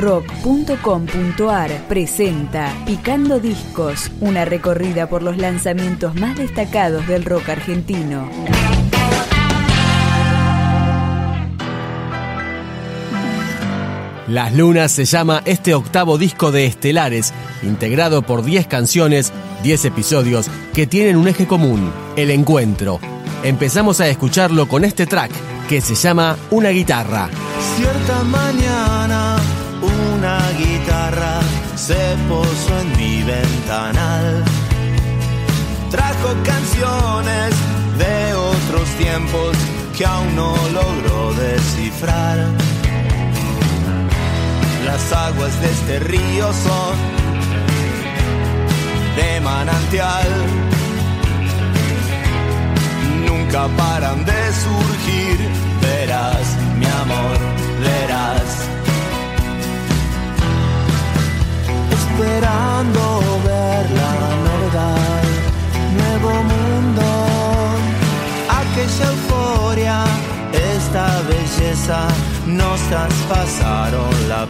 rock.com.ar presenta Picando Discos, una recorrida por los lanzamientos más destacados del rock argentino. Las Lunas se llama este octavo disco de Estelares, integrado por 10 canciones, 10 episodios que tienen un eje común, el encuentro. Empezamos a escucharlo con este track que se llama Una guitarra. Cierta mañana una guitarra se posó en mi ventanal. Trajo canciones de otros tiempos que aún no logro descifrar. Las aguas de este río son de manantial. Nunca paran de surgir,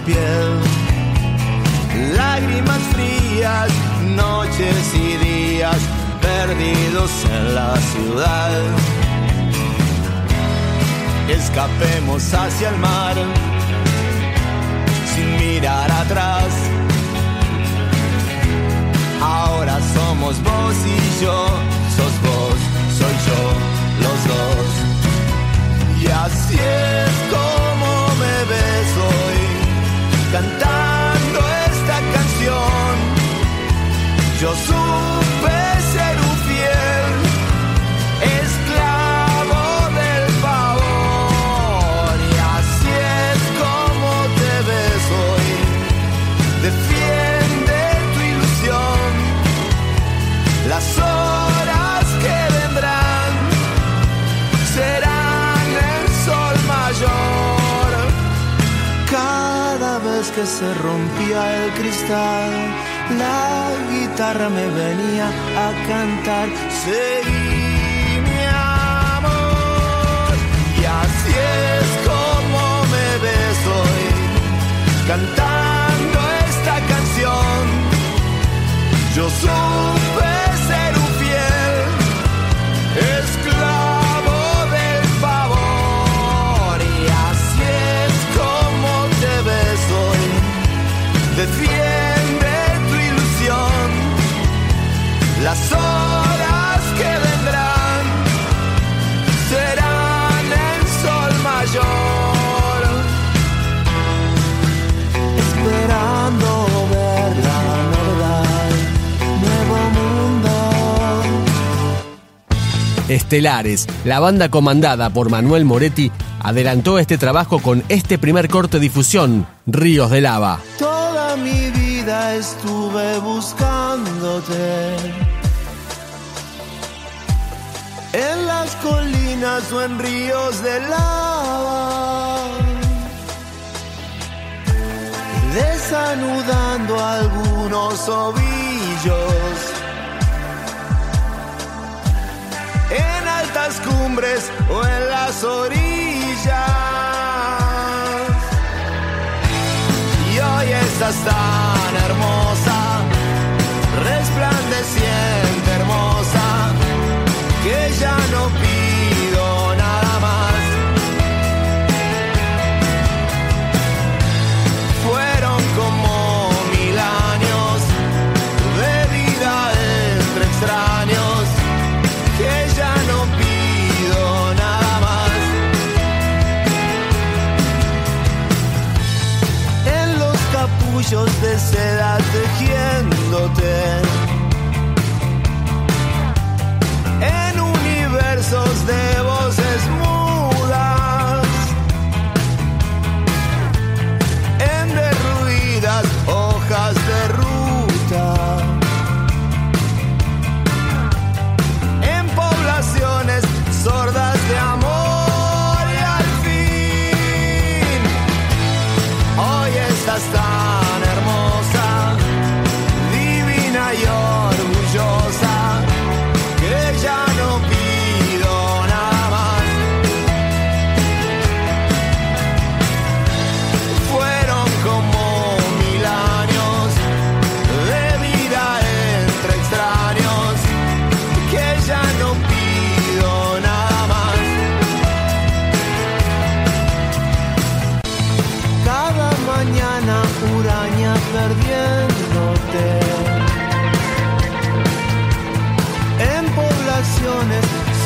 piel. Lágrimas frías, noches y días perdidos en la ciudad. Escapemos hacia el mar sin mirar atrás. Ahora somos vos y yo, sos vos, soy yo, los dos. Y así es cantando esta canción. Yo supe cristal, la guitarra me venía a cantar. Estelares, la banda comandada por Manuel Moretti, adelantó este trabajo con este primer corte de difusión, Ríos de Lava. Toda mi vida estuve buscándote. En las colinas o en ríos de lava. Desanudando algunos ovillos. O en las orillas. Y hoy estás tan hermosa, resplandeciente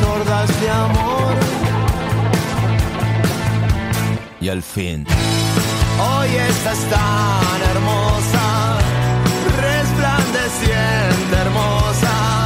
sordas de amor. Y al fin, hoy estás tan hermosa, resplandeciente hermosa,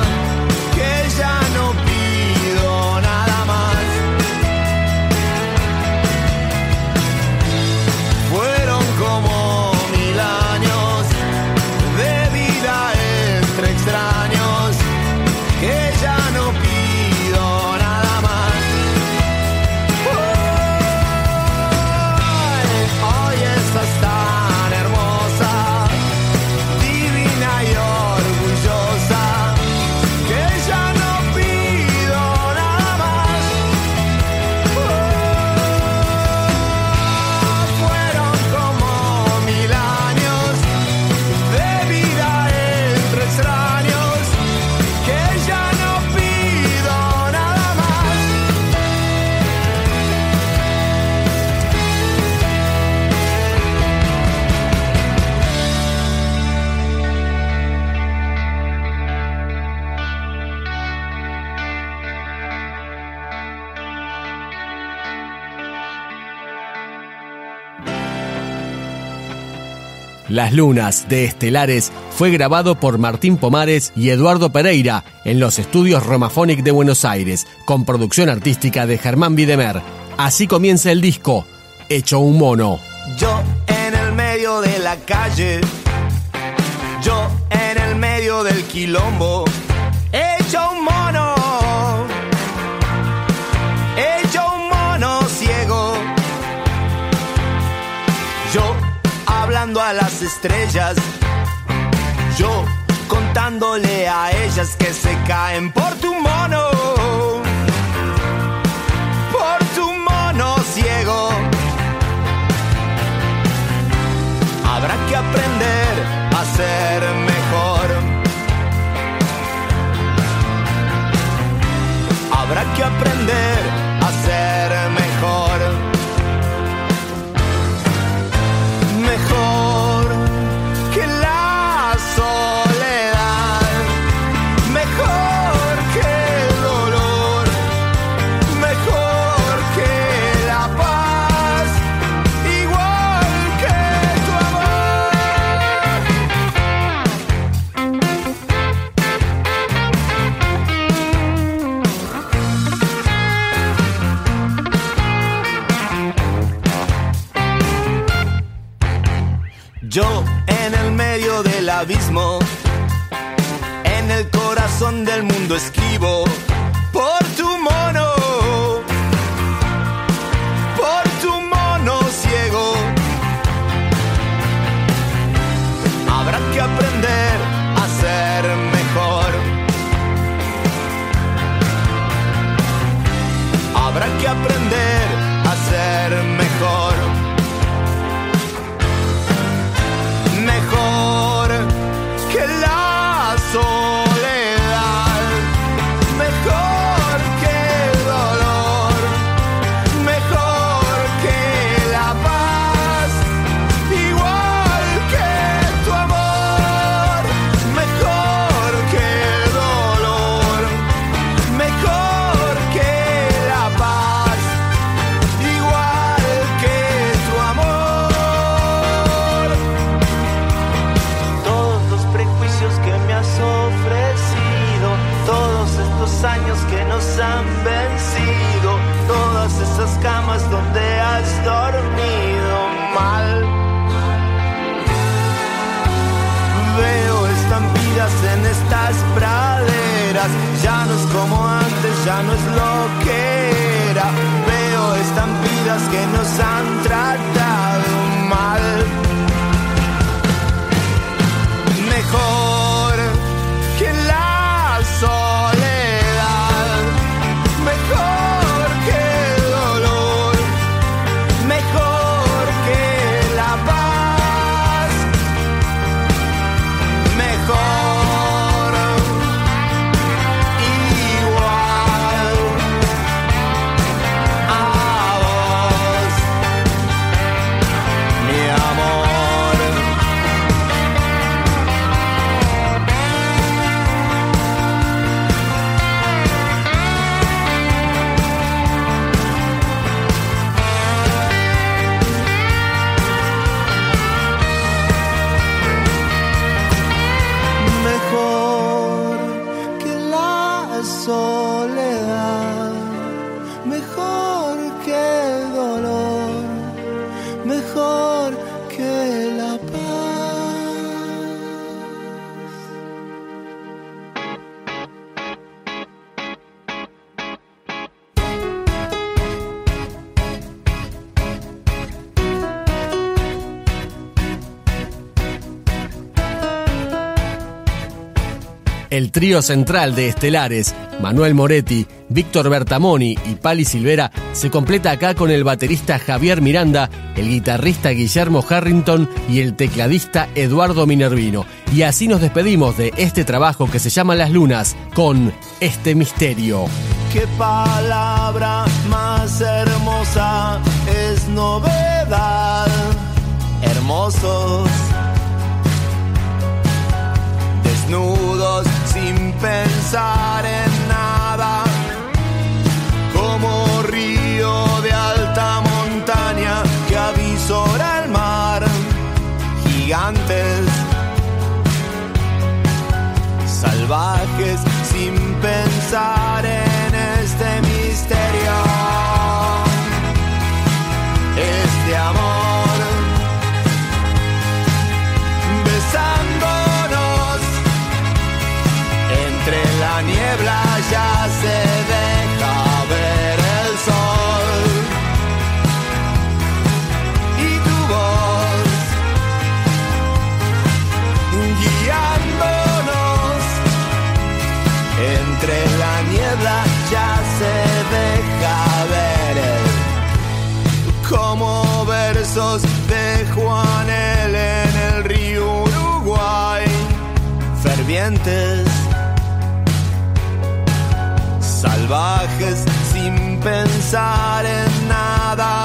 Las Lunas de Estelares fue grabado por Martín Pomares y Eduardo Pereira en los estudios Romafonic de Buenos Aires, con producción artística de Germán Videmer. Así comienza el disco, Hecho un mono. Yo en el medio de la calle, yo en el medio del quilombo, a las estrellas, yo contándole a ellas que se caen por tu mono, por tu mono ciego. Habrá que aprender a ser mejor. Habrá que aprender a ser mejor. Corazón del mundo escribo por tu mono, que nos han vencido, todas esas camas donde has dormido mal. Veo estampidas en estas praderas, ya no es como antes, ya no es lo que era. Veo estampidas que nos han El trío central de estelares, Manuel Moretti, Víctor Bertamoni y Pali Silvera, se completa acá con el baterista Javier Miranda, el guitarrista Guillermo Harrington y el tecladista Eduardo Minervino. Y así nos despedimos de este trabajo que se llama Las Lunas con este misterio. Qué palabra más hermosa es novedad. Hermosos, desnudos pensar en nada. Como río de alta montaña que avisora el mar. Gigantes, salvajes sin pensar en salvajes sin pensar en nada,